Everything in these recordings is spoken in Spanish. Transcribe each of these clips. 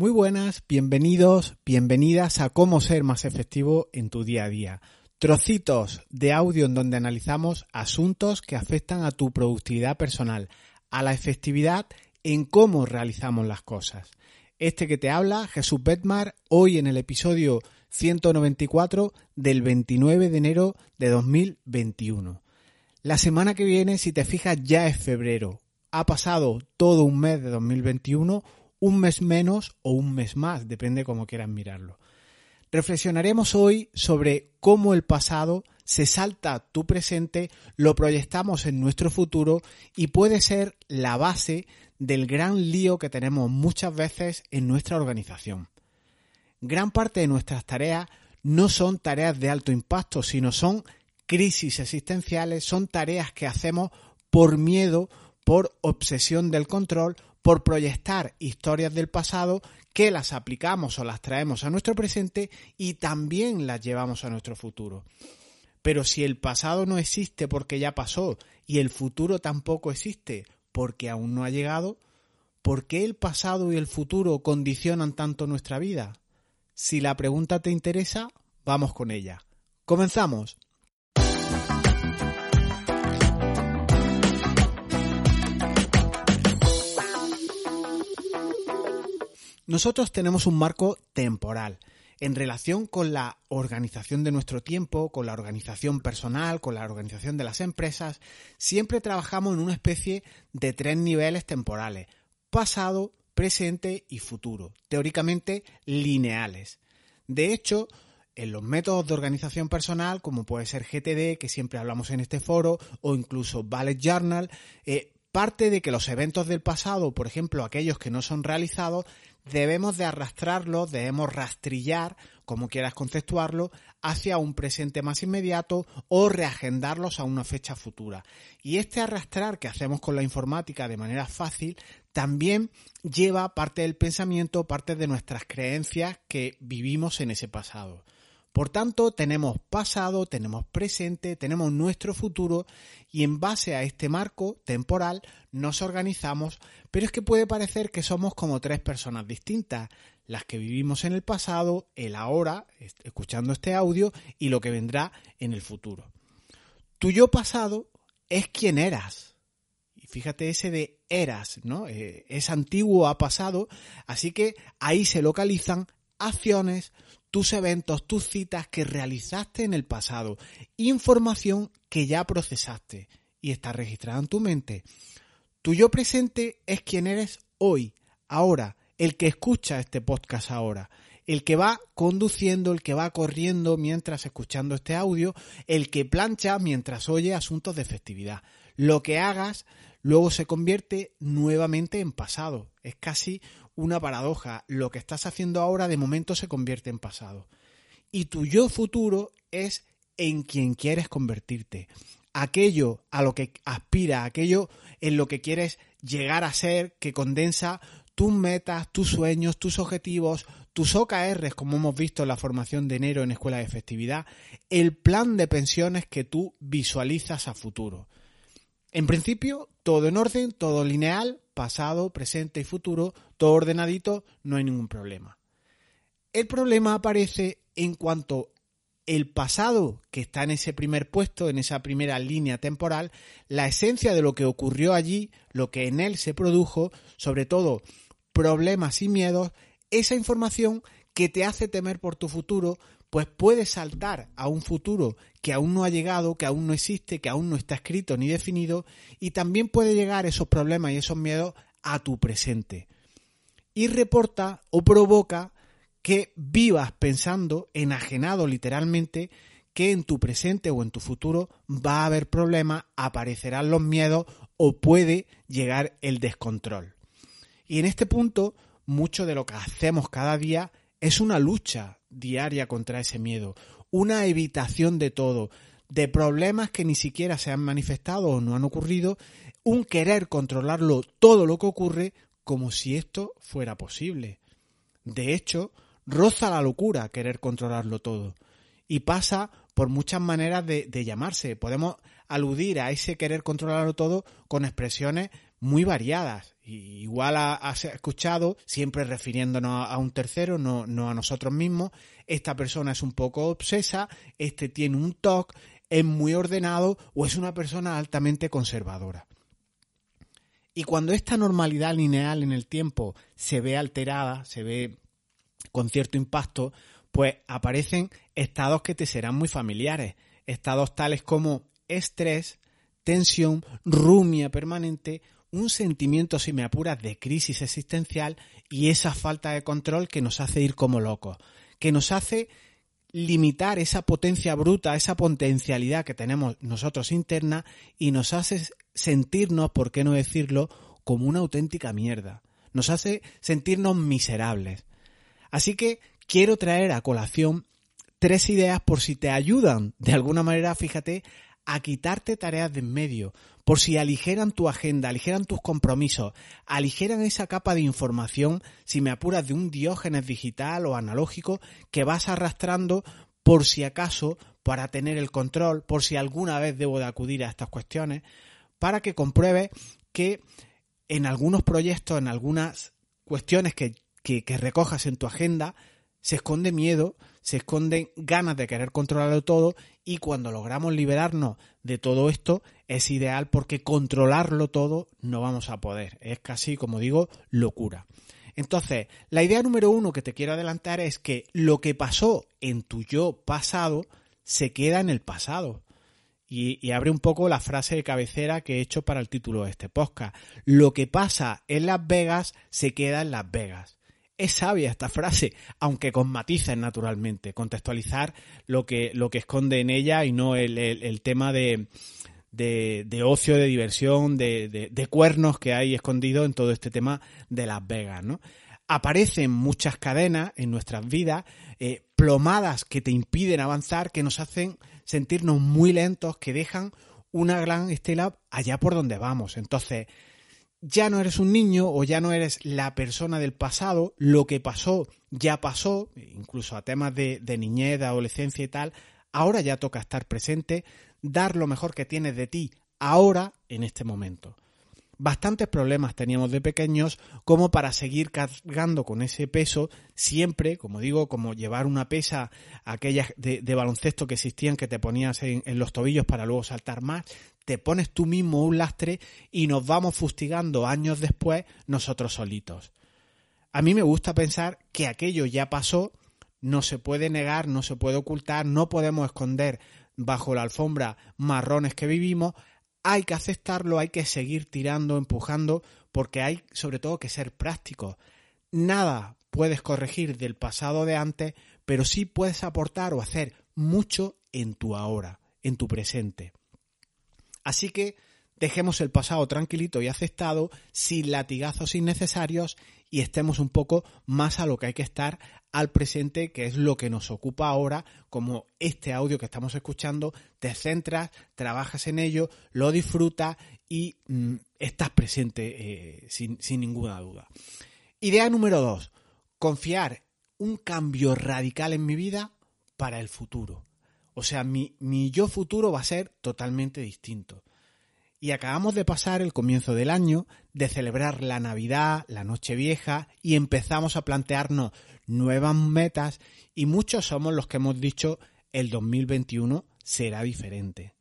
Muy buenas, bienvenidos, bienvenidas a cómo ser más efectivo en tu día a día. Trocitos de audio en donde analizamos asuntos que afectan a tu productividad personal, a la efectividad en cómo realizamos las cosas. Este que te habla, Jesús Betmar, hoy en el episodio 194 del 29 de enero de 2021. La semana que viene, si te fijas, ya es febrero. Ha pasado todo un mes de 2021 un mes menos o un mes más, depende cómo quieran mirarlo. Reflexionaremos hoy sobre cómo el pasado se salta tu presente, lo proyectamos en nuestro futuro y puede ser la base del gran lío que tenemos muchas veces en nuestra organización. Gran parte de nuestras tareas no son tareas de alto impacto, sino son crisis existenciales, son tareas que hacemos por miedo, por obsesión del control por proyectar historias del pasado que las aplicamos o las traemos a nuestro presente y también las llevamos a nuestro futuro. Pero si el pasado no existe porque ya pasó y el futuro tampoco existe porque aún no ha llegado, ¿por qué el pasado y el futuro condicionan tanto nuestra vida? Si la pregunta te interesa, vamos con ella. Comenzamos. Nosotros tenemos un marco temporal en relación con la organización de nuestro tiempo, con la organización personal, con la organización de las empresas. Siempre trabajamos en una especie de tres niveles temporales, pasado, presente y futuro, teóricamente lineales. De hecho, en los métodos de organización personal, como puede ser GTD, que siempre hablamos en este foro, o incluso Ballet Journal, eh, parte de que los eventos del pasado, por ejemplo, aquellos que no son realizados, debemos de arrastrarlos, debemos rastrillar, como quieras conceptuarlo, hacia un presente más inmediato o reagendarlos a una fecha futura. Y este arrastrar que hacemos con la informática de manera fácil también lleva parte del pensamiento, parte de nuestras creencias que vivimos en ese pasado. Por tanto, tenemos pasado, tenemos presente, tenemos nuestro futuro y en base a este marco temporal nos organizamos, pero es que puede parecer que somos como tres personas distintas, las que vivimos en el pasado, el ahora, escuchando este audio, y lo que vendrá en el futuro. Tu yo pasado es quien eras. Y fíjate ese de eras, ¿no? Eh, es antiguo, ha pasado, así que ahí se localizan acciones, tus eventos, tus citas que realizaste en el pasado, información que ya procesaste y está registrada en tu mente. Tu yo presente es quien eres hoy, ahora, el que escucha este podcast ahora, el que va conduciendo, el que va corriendo mientras escuchando este audio, el que plancha mientras oye asuntos de festividad. Lo que hagas luego se convierte nuevamente en pasado. Es casi una paradoja. Lo que estás haciendo ahora de momento se convierte en pasado. Y tu yo futuro es en quien quieres convertirte. Aquello a lo que aspira, aquello en lo que quieres llegar a ser, que condensa tus metas, tus sueños, tus objetivos, tus OKRs, como hemos visto en la formación de enero en Escuela de Festividad, el plan de pensiones que tú visualizas a futuro. En principio, todo en orden, todo lineal, pasado, presente y futuro, todo ordenadito, no hay ningún problema. El problema aparece en cuanto el pasado que está en ese primer puesto, en esa primera línea temporal, la esencia de lo que ocurrió allí, lo que en él se produjo, sobre todo problemas y miedos, esa información que te hace temer por tu futuro, pues puede saltar a un futuro que aún no ha llegado, que aún no existe, que aún no está escrito ni definido, y también puede llegar esos problemas y esos miedos a tu presente. Y reporta o provoca que vivas pensando, enajenado literalmente, que en tu presente o en tu futuro va a haber problemas, aparecerán los miedos o puede llegar el descontrol. Y en este punto, mucho de lo que hacemos cada día es una lucha diaria contra ese miedo, una evitación de todo, de problemas que ni siquiera se han manifestado o no han ocurrido, un querer controlarlo todo lo que ocurre como si esto fuera posible. De hecho, roza la locura querer controlarlo todo y pasa por muchas maneras de, de llamarse. Podemos aludir a ese querer controlarlo todo con expresiones muy variadas. igual has escuchado, siempre refiriéndonos a un tercero, no, no a nosotros mismos, esta persona es un poco obsesa, este tiene un TOC, es muy ordenado o es una persona altamente conservadora. Y cuando esta normalidad lineal en el tiempo se ve alterada, se ve con cierto impacto, pues aparecen estados que te serán muy familiares. Estados tales como estrés, tensión, rumia permanente, un sentimiento, si me apuras, de crisis existencial y esa falta de control que nos hace ir como locos, que nos hace limitar esa potencia bruta, esa potencialidad que tenemos nosotros interna y nos hace sentirnos, por qué no decirlo, como una auténtica mierda. Nos hace sentirnos miserables. Así que quiero traer a colación tres ideas por si te ayudan de alguna manera, fíjate, a quitarte tareas de en medio, por si aligeran tu agenda, aligeran tus compromisos, aligeran esa capa de información, si me apuras de un diógenes digital o analógico que vas arrastrando por si acaso, para tener el control, por si alguna vez debo de acudir a estas cuestiones, para que compruebes que en algunos proyectos, en algunas cuestiones que, que, que recojas en tu agenda, se esconde miedo, se esconden ganas de querer controlarlo todo y cuando logramos liberarnos de todo esto es ideal porque controlarlo todo no vamos a poder. Es casi, como digo, locura. Entonces, la idea número uno que te quiero adelantar es que lo que pasó en tu yo pasado se queda en el pasado. Y, y, abre un poco la frase de cabecera que he hecho para el título de este podcast. Lo que pasa en Las Vegas se queda en Las Vegas es sabia esta frase, aunque con matices naturalmente, contextualizar lo que, lo que esconde en ella y no el, tema de, de, ocio, de diversión, de, de, cuernos que hay escondido en todo este tema de Las Vegas, ¿no? Aparecen muchas cadenas en nuestras vidas, eh, plomadas que te impiden avanzar, que nos hacen sentirnos muy lentos, que dejan una gran estela allá por donde vamos. Entonces, ya no eres un niño o ya no eres la persona del pasado, lo que pasó ya pasó, incluso a temas de, niñez, de adolescencia y tal, ahora ya toca estar presente, dar lo mejor que tienes de ti ahora, en este momento. Bastantes problemas teníamos de pequeños como para seguir cargando con ese peso siempre, como digo, como llevar una pesa, aquellas de, baloncesto que existían que te ponías en, en los tobillos para luego saltar más, te pones tú mismo un lastre y nos vamos fustigando años después nosotros solitos. A mí me gusta pensar que aquello ya pasó, no se puede negar, no se puede ocultar, no podemos esconder bajo la alfombra marrones que vivimos, hay que aceptarlo, hay que seguir tirando, empujando, porque hay sobre todo que ser prácticos. Nada puedes corregir del pasado de antes, pero sí puedes aportar o hacer mucho en tu ahora, en tu presente. Así que dejemos el pasado tranquilito y aceptado, sin latigazos innecesarios y estemos un poco más a lo que hay que estar al presente, que es lo que nos ocupa ahora, como este audio que estamos escuchando, te centras, trabajas en ello, lo disfrutas y mm, estás presente eh, sin, sin ninguna duda. Idea número dos, confiar un cambio radical en mi vida para el futuro. O sea, mi, yo futuro va a ser totalmente distinto. Y acabamos de pasar el comienzo del año, de celebrar la Navidad, la Nochevieja, y empezamos a plantearnos nuevas metas, y muchos somos los que hemos dicho el 2021 será diferente.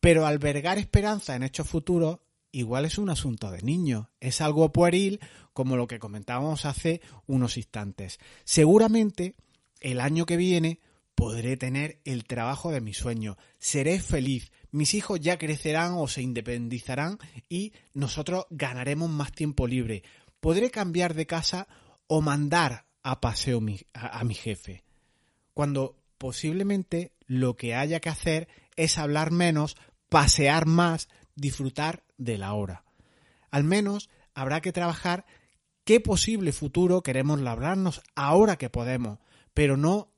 Pero albergar esperanza en hechos futuros igual es un asunto de niño, es algo pueril como lo que comentábamos hace unos instantes. Seguramente el año que viene podré tener el trabajo de mi sueño, seré feliz, mis hijos ya crecerán o se independizarán y nosotros ganaremos más tiempo libre, podré cambiar de casa o mandar a paseo a, a mi jefe, cuando posiblemente lo que haya que hacer es hablar menos, pasear más, disfrutar de la hora. Al menos habrá que trabajar qué posible futuro queremos labrarnos ahora que podemos, pero no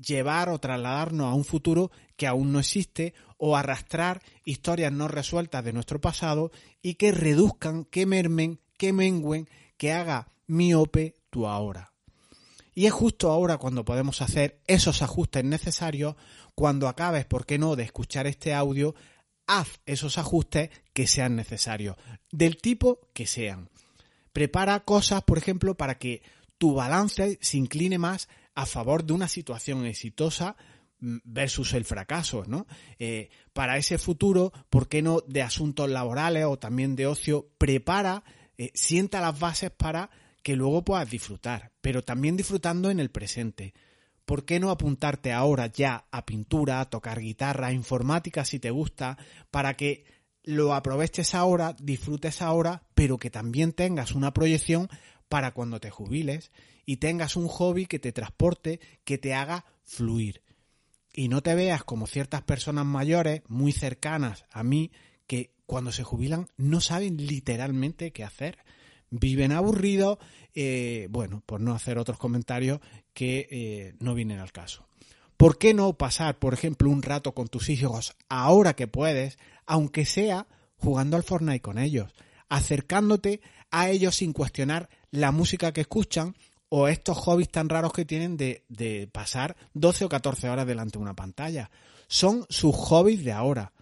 llevar o trasladarnos a un futuro que aún no existe o arrastrar historias no resueltas de nuestro pasado y que reduzcan, que mermen, que mengüen, que haga miope tu ahora. Y es justo ahora cuando podemos hacer esos ajustes necesarios, cuando acabes, ¿por qué no?, de escuchar este audio, haz esos ajustes que sean necesarios, del tipo que sean. Prepara cosas, por ejemplo, para que tu balance se incline más a favor de una situación exitosa mm, versus el fracaso, ¿no? Eh, para ese futuro, ¿por qué no de asuntos laborales o también de ocio? Prepara, eh, sienta las bases para que luego puedas disfrutar, pero también disfrutando en el presente. ¿Por qué no apuntarte ahora ya a pintura, a tocar guitarra, a informática si te gusta, para que lo aproveches ahora, disfrutes ahora, pero que también tengas una proyección para cuando te jubiles y tengas un hobby que te transporte, que te haga fluir. Y no te veas como ciertas personas mayores, muy cercanas a mí, que cuando se jubilan no saben literalmente qué hacer viven aburridos, eh, bueno, por no hacer otros comentarios que eh, no vienen al caso. ¿Por qué no pasar, por ejemplo, un rato con tus hijos ahora que puedes, aunque sea jugando al Fortnite con ellos, acercándote a ellos sin cuestionar la música que escuchan o estos hobbies tan raros que tienen de, pasar 12 o 14 horas delante de una pantalla? Son sus hobbies de ahora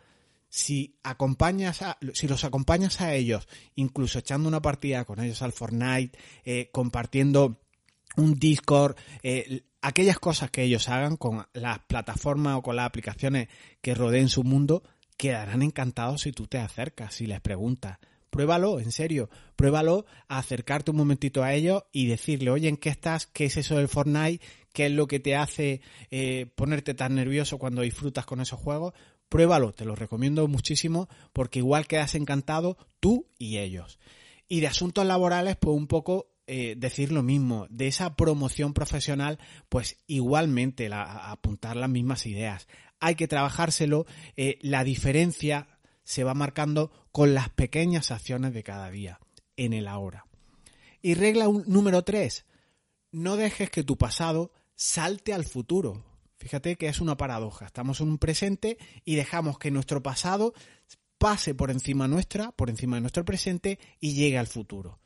si acompañas a, si los acompañas a ellos, incluso echando una partida con ellos al Fortnite, eh, compartiendo un Discord, eh, aquellas cosas que ellos hagan con las plataformas o con las aplicaciones que rodeen su mundo, quedarán encantados si tú te acercas, si les preguntas. Pruébalo, en serio, pruébalo a acercarte un momentito a ellos y decirle, oye, ¿en qué estás? ¿Qué es eso del Fortnite? ¿Qué es lo que te hace eh, ponerte tan nervioso cuando disfrutas con esos juegos? Pruébalo, te lo recomiendo muchísimo porque igual quedas encantado tú y ellos. Y de asuntos laborales, pues un poco eh, decir lo mismo. De esa promoción profesional, pues igualmente apuntar las mismas ideas. Hay que trabajárselo. Eh, la diferencia se va marcando con las pequeñas acciones de cada día, en el ahora. Y regla número tres, no dejes que tu pasado salte al futuro. Fíjate que es una paradoja. Estamos en un presente y dejamos que nuestro pasado pase por encima nuestra, por encima de nuestro presente y llegue al futuro.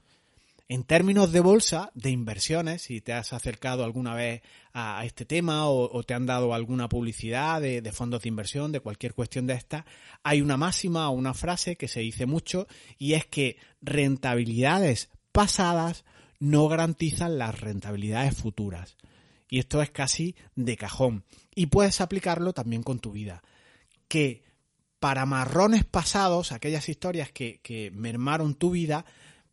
En términos de bolsa, de inversiones, si te has acercado alguna vez a este tema o, te han dado alguna publicidad de, fondos de inversión, de cualquier cuestión de esta, hay una máxima o una frase que se dice mucho y es que rentabilidades pasadas no garantizan las rentabilidades futuras. Y esto es casi de cajón. Y puedes aplicarlo también con tu vida. Que para marrones pasados, aquellas historias que mermaron tu vida,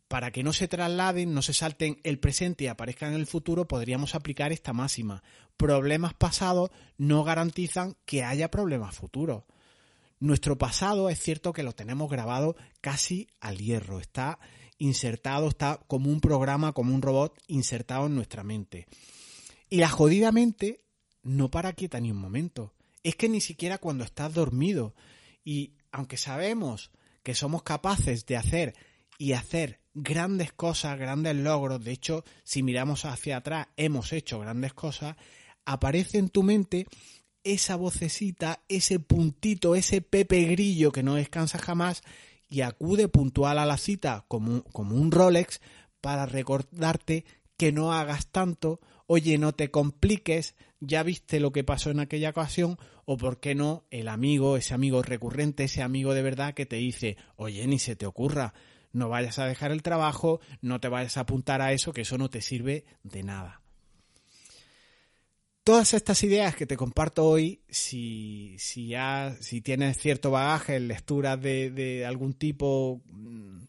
para que no se trasladen, no se salten el presente y aparezcan en el futuro, podríamos aplicar esta máxima. Problemas pasados no garantizan que haya problemas futuros. Nuestro pasado es cierto que lo tenemos grabado casi al hierro, está insertado, está como un programa, como un robot insertado en nuestra mente. Y la jodida mente no para quieta ni un momento. Es que ni siquiera cuando estás dormido. Y aunque sabemos que somos capaces de hacer y hacer grandes cosas, grandes logros, de hecho, si miramos hacia atrás, hemos hecho grandes cosas, aparece en tu mente esa vocecita, ese puntito, ese pepe grillo que no descansa jamás y acude puntual a la cita como, como un Rolex para recordarte que no hagas tanto oye, no te compliques, ya viste lo que pasó en aquella ocasión, o por qué no, el amigo, ese amigo recurrente, ese amigo de verdad que te dice, oye, ni se te ocurra, no vayas a dejar el trabajo, no te vayas a apuntar a eso, que eso no te sirve de nada. Todas estas ideas que te comparto hoy, si, si, ya, si tienes cierto bagaje en lecturas de, de algún tipo mm,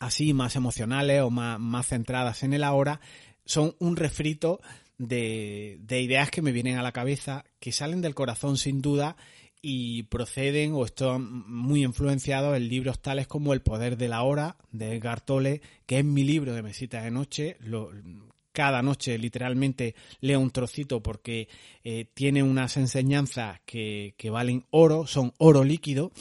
así, más emocionales o más, más centradas en el ahora, son un refrito de, ideas que me vienen a la cabeza, que salen del corazón sin duda y proceden o están muy influenciados en libros tales como El poder de la hora de Edgar Tolle, que es mi libro de mesitas de noche. cada noche literalmente leo un trocito porque eh, tiene unas enseñanzas que, valen oro, son oro líquido.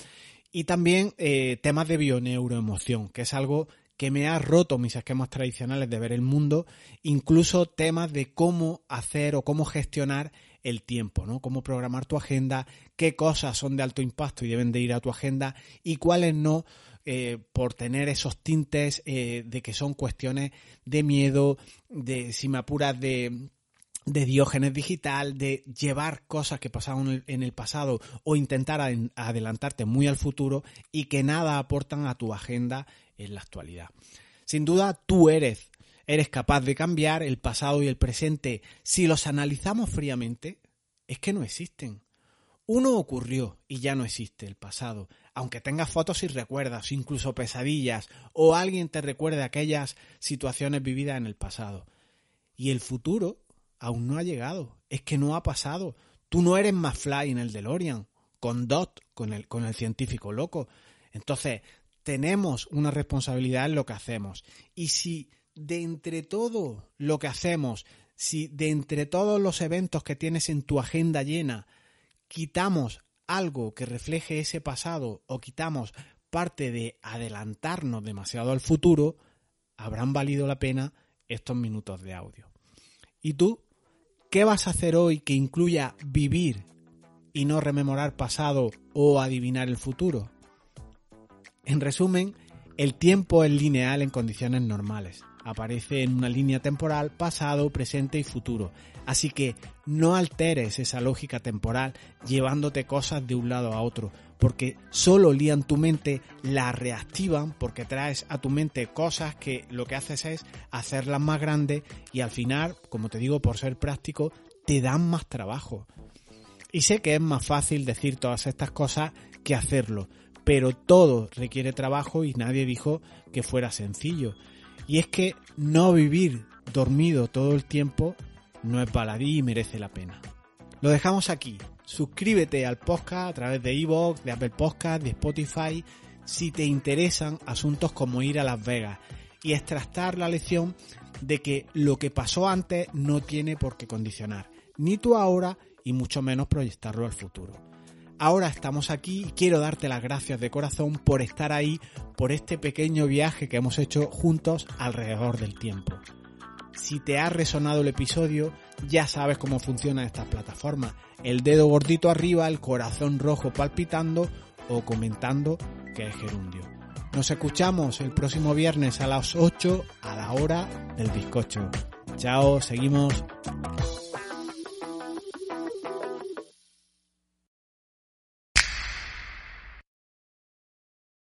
Y también eh, temas de bioneuroemoción, que es algo que me ha roto mis esquemas tradicionales de ver el mundo, incluso temas de cómo hacer o cómo gestionar el tiempo, ¿no? Cómo programar tu agenda, qué cosas son de alto impacto y deben de ir a tu agenda y cuáles no, eh, por tener esos tintes eh, de que son cuestiones de miedo, de si me apuras de de diógenes digital, de llevar cosas que pasaron en el pasado o intentar adelantarte muy al futuro y que nada aportan a tu agenda en la actualidad. Sin duda, tú eres, eres capaz de cambiar el pasado y el presente. Si los analizamos fríamente, es que no existen. Uno ocurrió y ya no existe el pasado, aunque tengas fotos y recuerdas, incluso pesadillas, o alguien te recuerde aquellas situaciones vividas en el pasado. Y el futuro aún no ha llegado, es que no ha pasado. Tú no eres más fly en el DeLorean, con Dot, con el, con el científico loco. Entonces, tenemos una responsabilidad en lo que hacemos. Y si de entre todo lo que hacemos, si de entre todos los eventos que tienes en tu agenda llena, quitamos algo que refleje ese pasado o quitamos parte de adelantarnos demasiado al futuro, habrán valido la pena estos minutos de audio. ¿Y tú ¿Qué vas a hacer hoy que incluya vivir y no rememorar pasado o adivinar el futuro? En resumen, el tiempo es lineal en condiciones normales. Aparece en una línea temporal pasado, presente y futuro. Así que no alteres esa lógica temporal llevándote cosas de un lado a otro, porque solo lían tu mente, la reactivan porque traes a tu mente cosas que lo que haces es hacerlas más grandes y al final, como te digo, por ser práctico, te dan más trabajo. Y sé que es más fácil decir todas estas cosas que hacerlo, pero todo requiere trabajo y nadie dijo que fuera sencillo. Y es que no vivir dormido todo el tiempo no es baladí y merece la pena. Lo dejamos aquí. Suscríbete al podcast a través de iVoox, de Apple Podcast, de Spotify, si te interesan asuntos como ir a Las Vegas y extractar la lección de que lo que pasó antes no tiene por qué condicionar, ni tú ahora y mucho menos proyectarlo al futuro. Ahora estamos aquí y quiero darte las gracias de corazón por estar ahí, por este pequeño viaje que hemos hecho juntos alrededor del tiempo. Si te ha resonado el episodio, ya sabes cómo funcionan estas plataformas. El dedo gordito arriba, el corazón rojo palpitando o comentando que es gerundio. Nos escuchamos el próximo viernes a las 8 a la hora del bizcocho. Chao, seguimos.